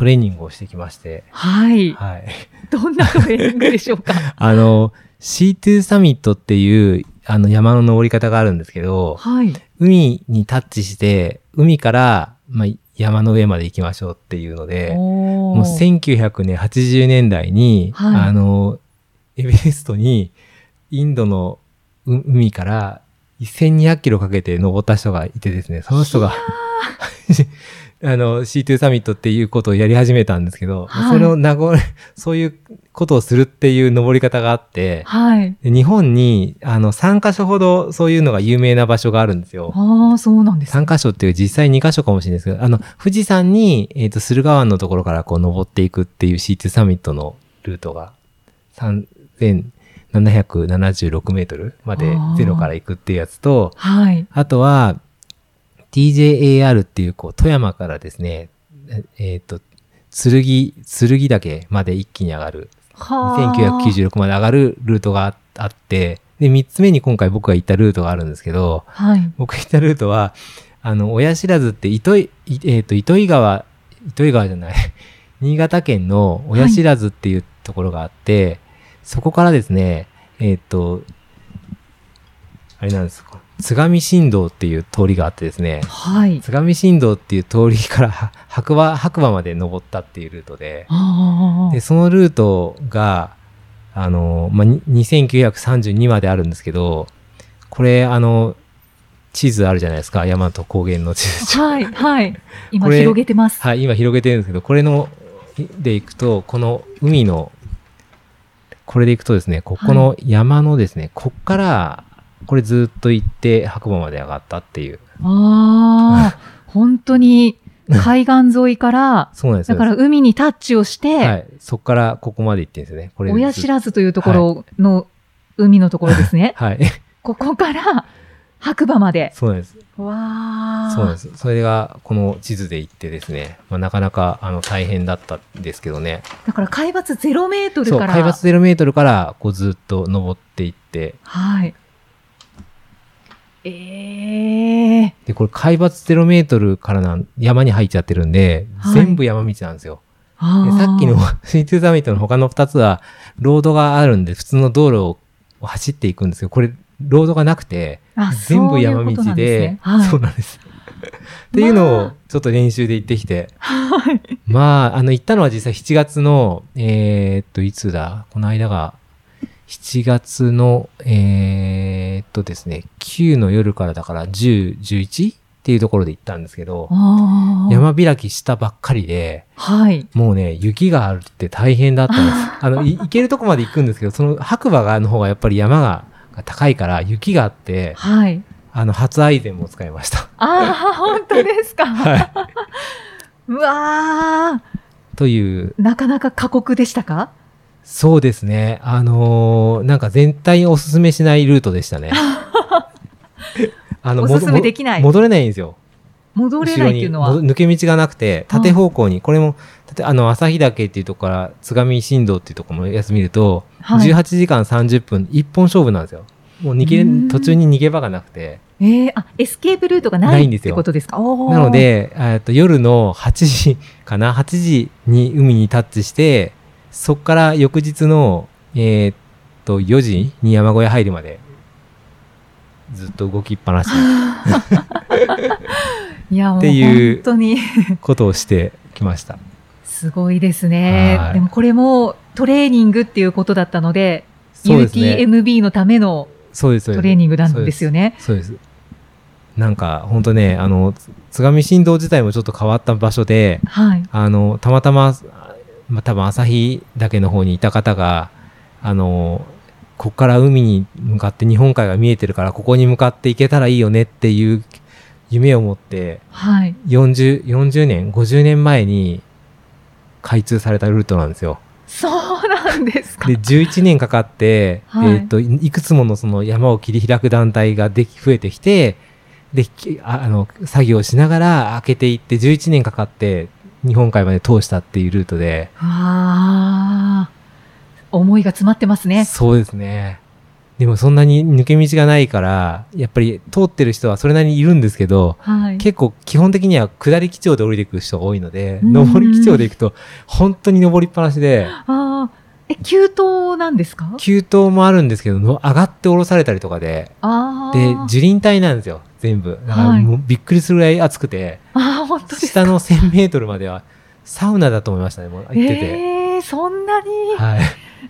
トレーニングをしてきまして。はい。はい。どんなトレーニングでしょうか？あの C2 サミットっていうあの山の登り方があるんですけどはい。海にタッチして海から、まあ、山の上まで行きましょうっていうのでおもう1980年代に、はい。あの、エベレストにインドのう海から1200キロかけて登った人がいてですね、その人が、あの、C2 サミットっていうことをやり始めたんですけど、はいそれを名残、そういうことをするっていう登り方があって、はい。で日本に、あの、3カ所ほどそういうのが有名な場所があるんですよ。ああ、そうなんですね。3カ所っていう実際2カ所かもしれないですけど、あの、富士山に、えっ、と、駿河湾のところからこう登っていくっていう C2 サミットのルートが3776メートルまでゼロから行くっていうやつと、はい。あとは TJAR っていうこう富山からですね、えっ、と、剣、剣岳まで一気に上がるはあ。1996まで上がるルートがああって、で、3つ目に今回僕が行ったルートがあるんですけど、はい。僕行ったルートは、あの、親知らずって糸い、いえっ、と、糸魚川、糸魚川じゃない、新潟県の親知らずっていうところがあって、そこからですね、えっ、と、あれなんですか、津上新道っていう通りがあってですね、はい。津上新道っていう通りからは 白馬、白馬まで登ったっていうルートで、で、。そのルートが、あの、まあ、に2932まであるんですけど、これ、あの、地図あるじゃないですか。山と高原の地図。はい。はい。今広げてます。はい、今広げてるんですけど、これの、で行くと、この海の、これで行くとですね、ここの山のですね、こっから、これずっと行って白馬まで上がったっていう。ああ。本当に海岸沿いから、そうなんですよ。だから海にタッチをして、はい。そっからここまで行ってるんですよね。これ親知ず。らずというところの海のところですねはい。ここから白馬まで。そうなんです。わあ。そうなんです。それがこの地図で行ってですね、まあ、なかなかあの大変だったんですけどね。だから海抜0メートルそう、から。海抜0メートルからこうずっと登っていって、はい。ええで、これ海抜0メートルからなん山に入っちゃってるんで、はい。全部山道なんですよ。でさっきの C2 サミットの他の2つは、ロードがあるんで、普通の道路を走っていくんですけど、これ、ロードがなくて、あ全部山道そうなんで、すね。はい。そうなんです。っていうのをちょっと練習で行ってきて、はい。まあ、あの、行ったのは実際7月の、えーっと、いつだ？この間が、7月の、えーっとですね、9の夜からだから10、11っていうところで行ったんですけど、山開きしたばっかりで、はい。もうね、雪があるって大変だったんです。あの、い行けるとこまで行くんですけど、その白馬がの方がやっぱり山がが高いから雪があって、はい。あの、初アイゼンも使いました。ああ、本当ですか？はうわい。という、ーなかなか過酷でしたか？そうですね。あのーなんか全体におすすめしないルートでしたね。あおすすめできないも戻れないんですよ。戻れないっていうのは？抜け道がなくて、縦方向に、これも、あの、朝日岳っていうところから、津上新道っていうところのやつ見ると、はい18時間30分、一本勝負なんですよ。もう逃げ途中に逃げ場がなくて。ええあ、エスケープルートがないんですよことですか？なの、で、えっと夜の8時かな ?8 時に海にタッチして、そこから翌日の、えーっと、4時に山小屋入るまで、ずっと動きっぱなし いや、っていう本当にことをしてきました。すごいですねは。いでもこれもトレーニングっていうことだったので、ですね。UTMB のための。トレーニングなんですよね。そうです。なんか、ほんとね、あの、つ津上新道自体もちょっと変わった場所で、はい。あの、たまたま、まあ、多分旭岳の方にいた方が、あの、ここから海に向かって日本海が見えてるから、ここに向かって行けたらいいよねっていう夢を持って、はい。40、40年、50年前に開通されたルートなんですよ。そうなんですか。で、11年かかって、はいえっ、と、いいくつものその山を切り開く団体ができ、増えてきて、で、あの、作業しながら開けていって、11年かかって、日本海まで通したっていうルートで、わあ、思いが詰まってますね。そうですね。でもそんなに抜け道がないから、やっぱり通ってる人はそれなりにいるんですけど、はい。結構基本的には下り基調で降りていく人が多いので、うん上り基調で行くと本当に登りっぱなしで、ああ、え、急登なんですか？急登もあるんですけど、の上がって降ろされたりとかで、ああ。で、樹林帯なんですよ、全部。だからはいもうびっくりするぐらい暑くて、ああ、本当。下の1000メートルまではサウナだと思いましたね、もう行ってて。ええそんなに、はい。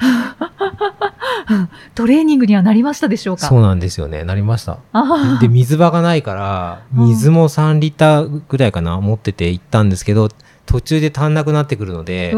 トレーニングにはなりましたでしょうか？そうなんですよね、なりました。で、水場がないから、うん水も3リッターぐらいかな、持ってて行ったんですけど、途中で足んなくなってくるので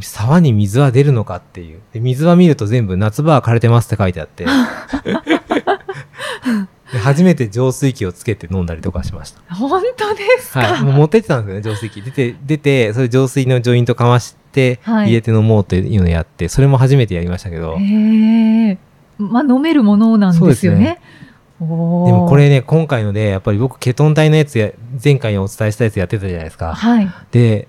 沢に水は出るのかっていう。で水場見ると全部夏場は枯れてますって書いてあって。で初めて浄水器をつけて飲んだりとかしました。本当ですか、はい。もう持ってってたんですよね、浄水器。出て、出て、それ浄水のジョイントかまして、はい入れて飲もうっていうのやって、それも初めてやりましたけど。へえ。まあ、飲めるものなんですよね。でもこれね、今回ので、やっぱり僕、ケトン体のやつや、前回お伝えしたやつやってたじゃないですか。はい。で、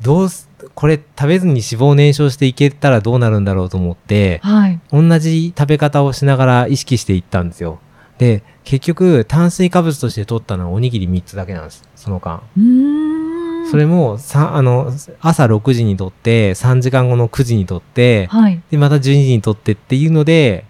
どうす、これ食べずに脂肪燃焼していけたらどうなるんだろうと思って、はい。同じ食べ方をしながら意識していったんですよ。で、結局、炭水化物として取ったのはおにぎり3つだけなんです。その間。それも、さ、あの、朝6時に取って、3時間後の9時に取って、はい。で、また12時に取ってっていうので、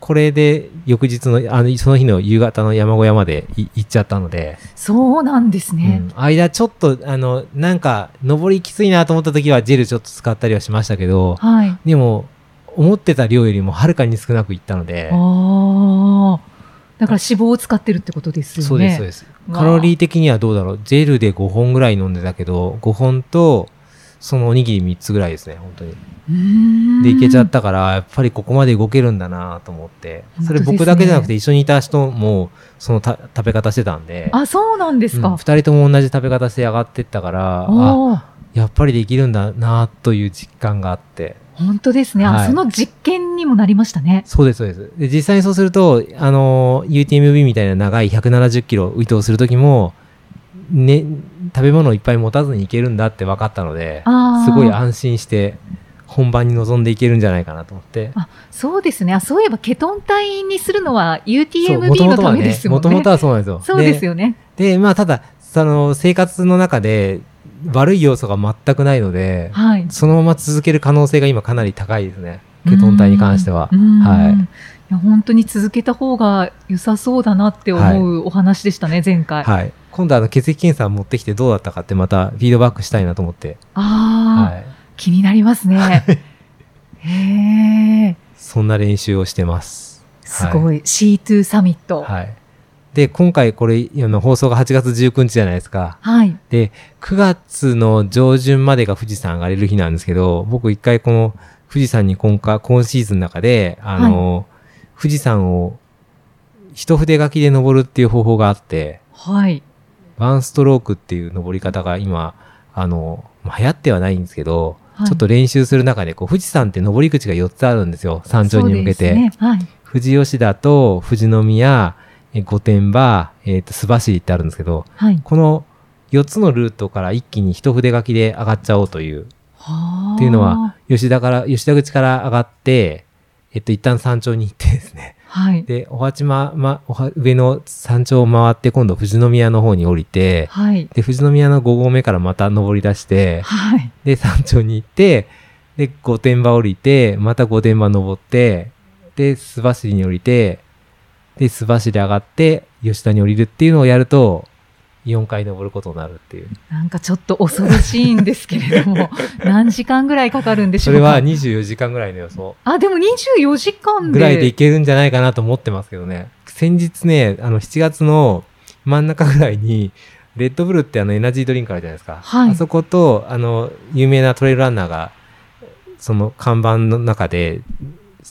これで翌日の、あの、その日の夕方の山小屋までい行っちゃったので、そうなんですね。うん、間ちょっと、あの、なんか、登りきついなと思った時はジェルちょっと使ったりはしましたけど、はい。でも、思ってた量よりもはるかに少なくいったので、ああ。だから脂肪を使ってるってことですよね。そうです、そうです。カロリー的にはどうだろう。ジェルで5本ぐらい飲んでたけど、5本と、そのおにぎり3つぐらいですね、本当に。で、いけちゃったから、やっぱりここまで動けるんだなと思って。それ僕だけじゃなくて一緒にいた人も、そのた食べ方してたんで、あ、そうなんですうんか。二人とも同じ食べ方して上がってったから、あ、やっぱりできるんだなという実感があって。本当ですね。あ、はいその実験にもなりましたね。そうです、そうです。で、実際にそうすると、あの、UTMB みたいな長い170キロ移動するときも、ね、食べ物をいっぱい持たずにいけるんだって分かったので。すごい安心して、本番に臨んでいけるんじゃないかなと思って。あ、そうですね。あ、そういえばケトン体にするのは UTMB のためですもんね。もともとはそうなんですよ。そうですよね。で。で、まあ、ただ、その、生活の中で悪い要素が全くないので、はい。そのまま続ける可能性が今かなり高いですね。ケトン体に関しては。うんはいいや本当に続けた方が良さそうだなって思うお話でしたね、前回。はい。今度あの血液検査持ってきてどうだったかってまたフィードバックしたいなと思って。ああ、はい。気になりますね。へえ、そんな練習をしてます。すごい。C2 サミット。はい。はい。で、今回これ、放送が8月19日じゃないですか。で、9月の上旬までが富士山上がれる日なんですけど、僕一回この富士山に今回、今シーズンの中で、あの、富士山を一筆書きで登るっていう方法があって、はい。ワンストロークっていう登り方が今、あの、まあ流行ってはないんですけど、はいちょっと練習する中で、こう、富士山って登り口が4つあるんですよ。山頂に向けて。ね。はい。富士吉田と富士宮、え御殿場、えっ、と、須走ってあるんですけど、はい。この4つのルートから一気に一筆書きで上がっちゃおうという。はあっていうのは、吉田から、吉田口から上がって、えっと、一旦山頂に行ってですね。はい。で、おはちま、ま、おは上の山頂を回って、今度富士宮の方に降りて、はい。で、富士宮の5合目からまた登り出して、はい。で、山頂に行って、で、御殿場降りて、また御殿場登って、で、須走に降りて、で、須走上がって、吉田に降りるっていうのをやると、4回登ることになるっていう。なんかちょっと恐ろしいんですけれども、何時間ぐらいかかるんでしょか？そうれは24時間ぐらいの予想。あ、でも24時間で。ぐらいでいけるんじゃないかなと思ってますけどね。先日ね、あの、7月の真ん中ぐらいに、レッドブルってあのエナジードリンクあるじゃないですか。はいあそこと、あの、有名なトレイルランナーが、その看板の中で、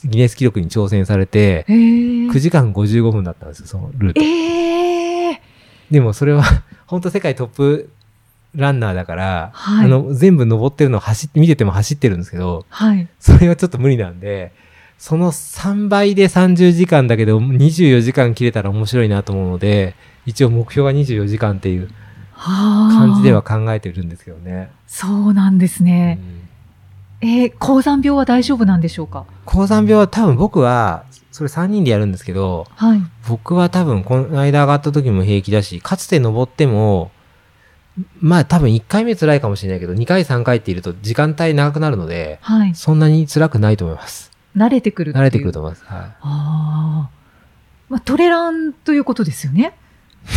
ギネス記録に挑戦されて、へー9時間55分だったんですよ、そのルート。ええでもそれは、本当世界トップランナーだから、はいあの、全部登ってるのを走って、見てても走ってるんですけど、はい。それはちょっと無理なんで、その3倍で30時間だけど、24時間切れたら面白いなと思うので、一応目標が24時間っていう感感じでは。考えてるんですけどね。そうなんですうね。んえー高山病は大丈夫なんでしょうか？高山病は多分僕は、それ3人でやるんですけど、はい。僕は多分この間上がった時も平気だし、かつて登っても、まあ多分1回目辛いかもしれないけど、2回3回っていると時間帯長くなるので、はい。そんなに辛くないと思います。慣れてくる慣れてくると思います。はい。ああ。まあ、トレランということですよね。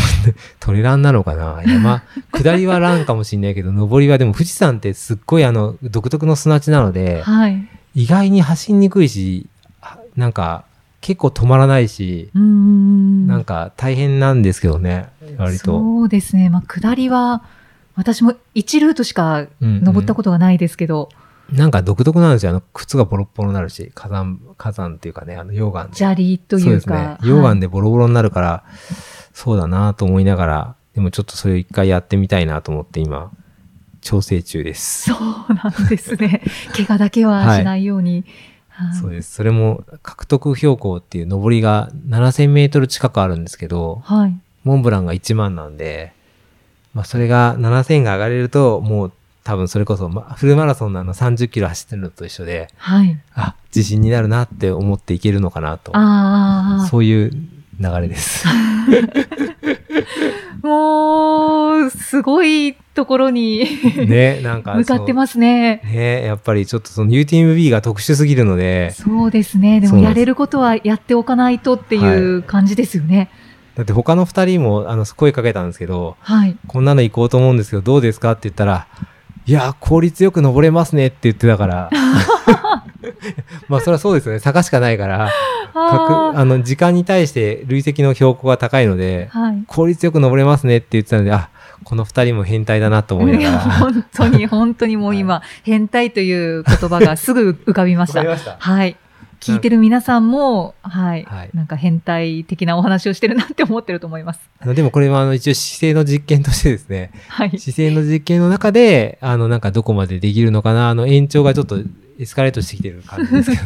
トレランなのかな？山、下りはランかもしれないけど、上りはでも富士山ってすっごいあの、独特の砂地なので、はい。意外に走りにくいし、あなんか、結構止まらないし。なんか大変なんですけどね、割と。そうですね。まあ、下りは、私も1ルートしか登ったことがないですけど、なんか独特なんですよ。あの、靴がボロッボロになるし、火山、火山っていうかね、あの、溶岩で。砂利とそうですねいうか。。溶岩で。でボロボロになるから、そうだなと思いながら、でもちょっとそれを一回やってみたいなと思って今、調整中です。そうなんですね。怪我だけはしないように。はいそうです。それも、獲得標高っていう登りが7000メートル近くあるんですけど、はい。モンブランが1万なんで、まあそれが7000が上がれると、もう多分それこそ、ま、フルマラソンのあの30キロ走ってるのと一緒で、はい。あ、自信になるなって思っていけるのかなと。ああ。そういう流れです。もう、すごいところにね、なんか。向かってますすね。ね、やっぱりちょっとその UTMB が特殊すぎるので、そうですね。でもやれることはやっておかないとっていう感じですよね。だって他の二人もあの声かけたんですけど、はい。こんなの行こうと思うんですけど、どうですかって言ったら、いや、効率よく登れますねって言ってたから、まあそれはそうですよね。坂しかないから、あ各あの時間に対して累積の標高が高いので、ーはい。効率よく登れますねって言ってたので、あ、この二人も変態だなと思いないがや、ら。本当に、本当にもう今、変態という言葉がすぐ浮かびました。わかりましたはい。聞いてる皆さんも、はい、はいなんか変態的なお話をしてるなって思ってると思います。あのでもこれはあの一応姿勢の実験としてですね、はい。姿勢の実験の中で、あのなんかどこまでできるのかな、あの延長がちょっとエスカレートしてきてる感じですけど。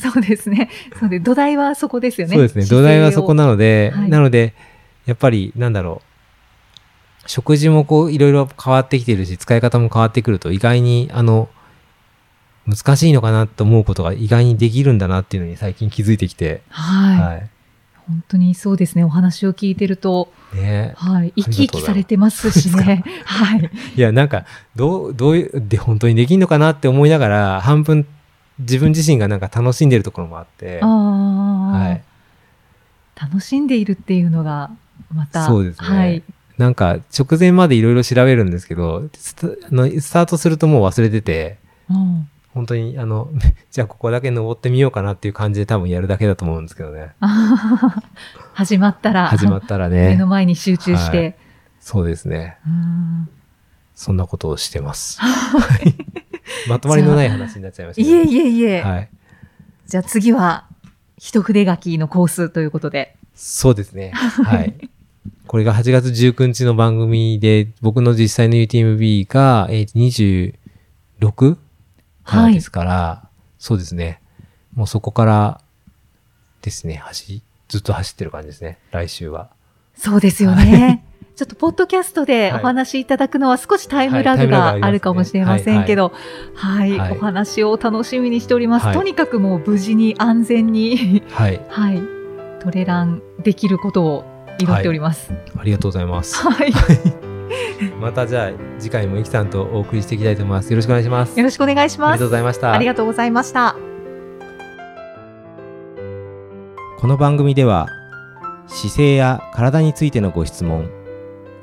そうですね。そうで、土台はそこですよね。そうですね。土台はそこな。なので、はいなので、やっぱりなんだろう。食事もこういろいろ変わってきてるし、使い方も変わってくると意外にあの、難しいのかなと思うことが意外にできるんだなっていうのに最近気づいてきて、はい。はい。本当にそうですね。お話を聞いてると、ねはい。生き生きされてますしね。はい。いや、なんか、どう、どういう、で、本当にできんのかなって思いながら、半分、自分自身がなんか楽しんでるところもあって、ああ、はい。楽しんでいるっていうのが、また、そうですねはい。なんか、直前までいろいろ調べるんですけど、スタあのスタートするともう忘れてて、うん本当に、あの、じゃあここだけ登ってみようかなっていう感じで多分やるだけだと思うんですけどね。始まったら、始まったら目のね。前に集中して、はいそうですね。うんそんなことをしてます。はいまとまりのない話になっちゃいましたいえいえいえ、はい。じゃあ次は、一筆書きのコースということで。そうですね。はい。これが8月19日の番組で、僕の実際の UTMB が、えー 26? はいですから、そうですね。もうそこからですね、走、ずっと走ってる感じですね。来週は。そうですよね。ちょっとポッドキャストでおはい話しいただくのは少しタイムラグがあるかもしれませんけど、はい、はいお話を楽しみにしております。はいとにかくもう無事に安全に、はい。はい、トレランできることを祈っております。ありがとうございます。はい、またじゃあ、次回もイキさんとお送りしていきたいと思います。よろしくお願いします。よろしくお願いしありがとうます。ございました。ありがとうございました。この番組では姿勢や体についてのご質問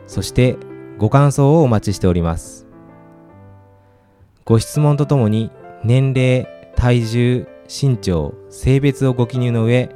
そしてご感想をお待ちしておりますご質問とともに年齢体重身長性別をご記入の上